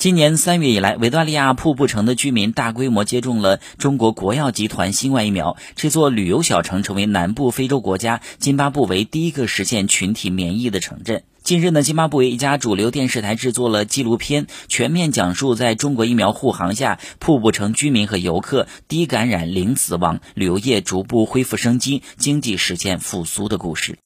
今年三月以来维多利亚瀑布城的居民大规模接种了中国国药集团新冠疫苗这座旅游小城成为南部非洲国家津巴布韦第一个实现群体免疫的城镇。近日呢津巴布韦一家主流电视台制作了纪录片全面讲述在中国疫苗护航下瀑布城居民和游客低感染零死亡旅游业逐步恢复生机经济实现复苏的故事。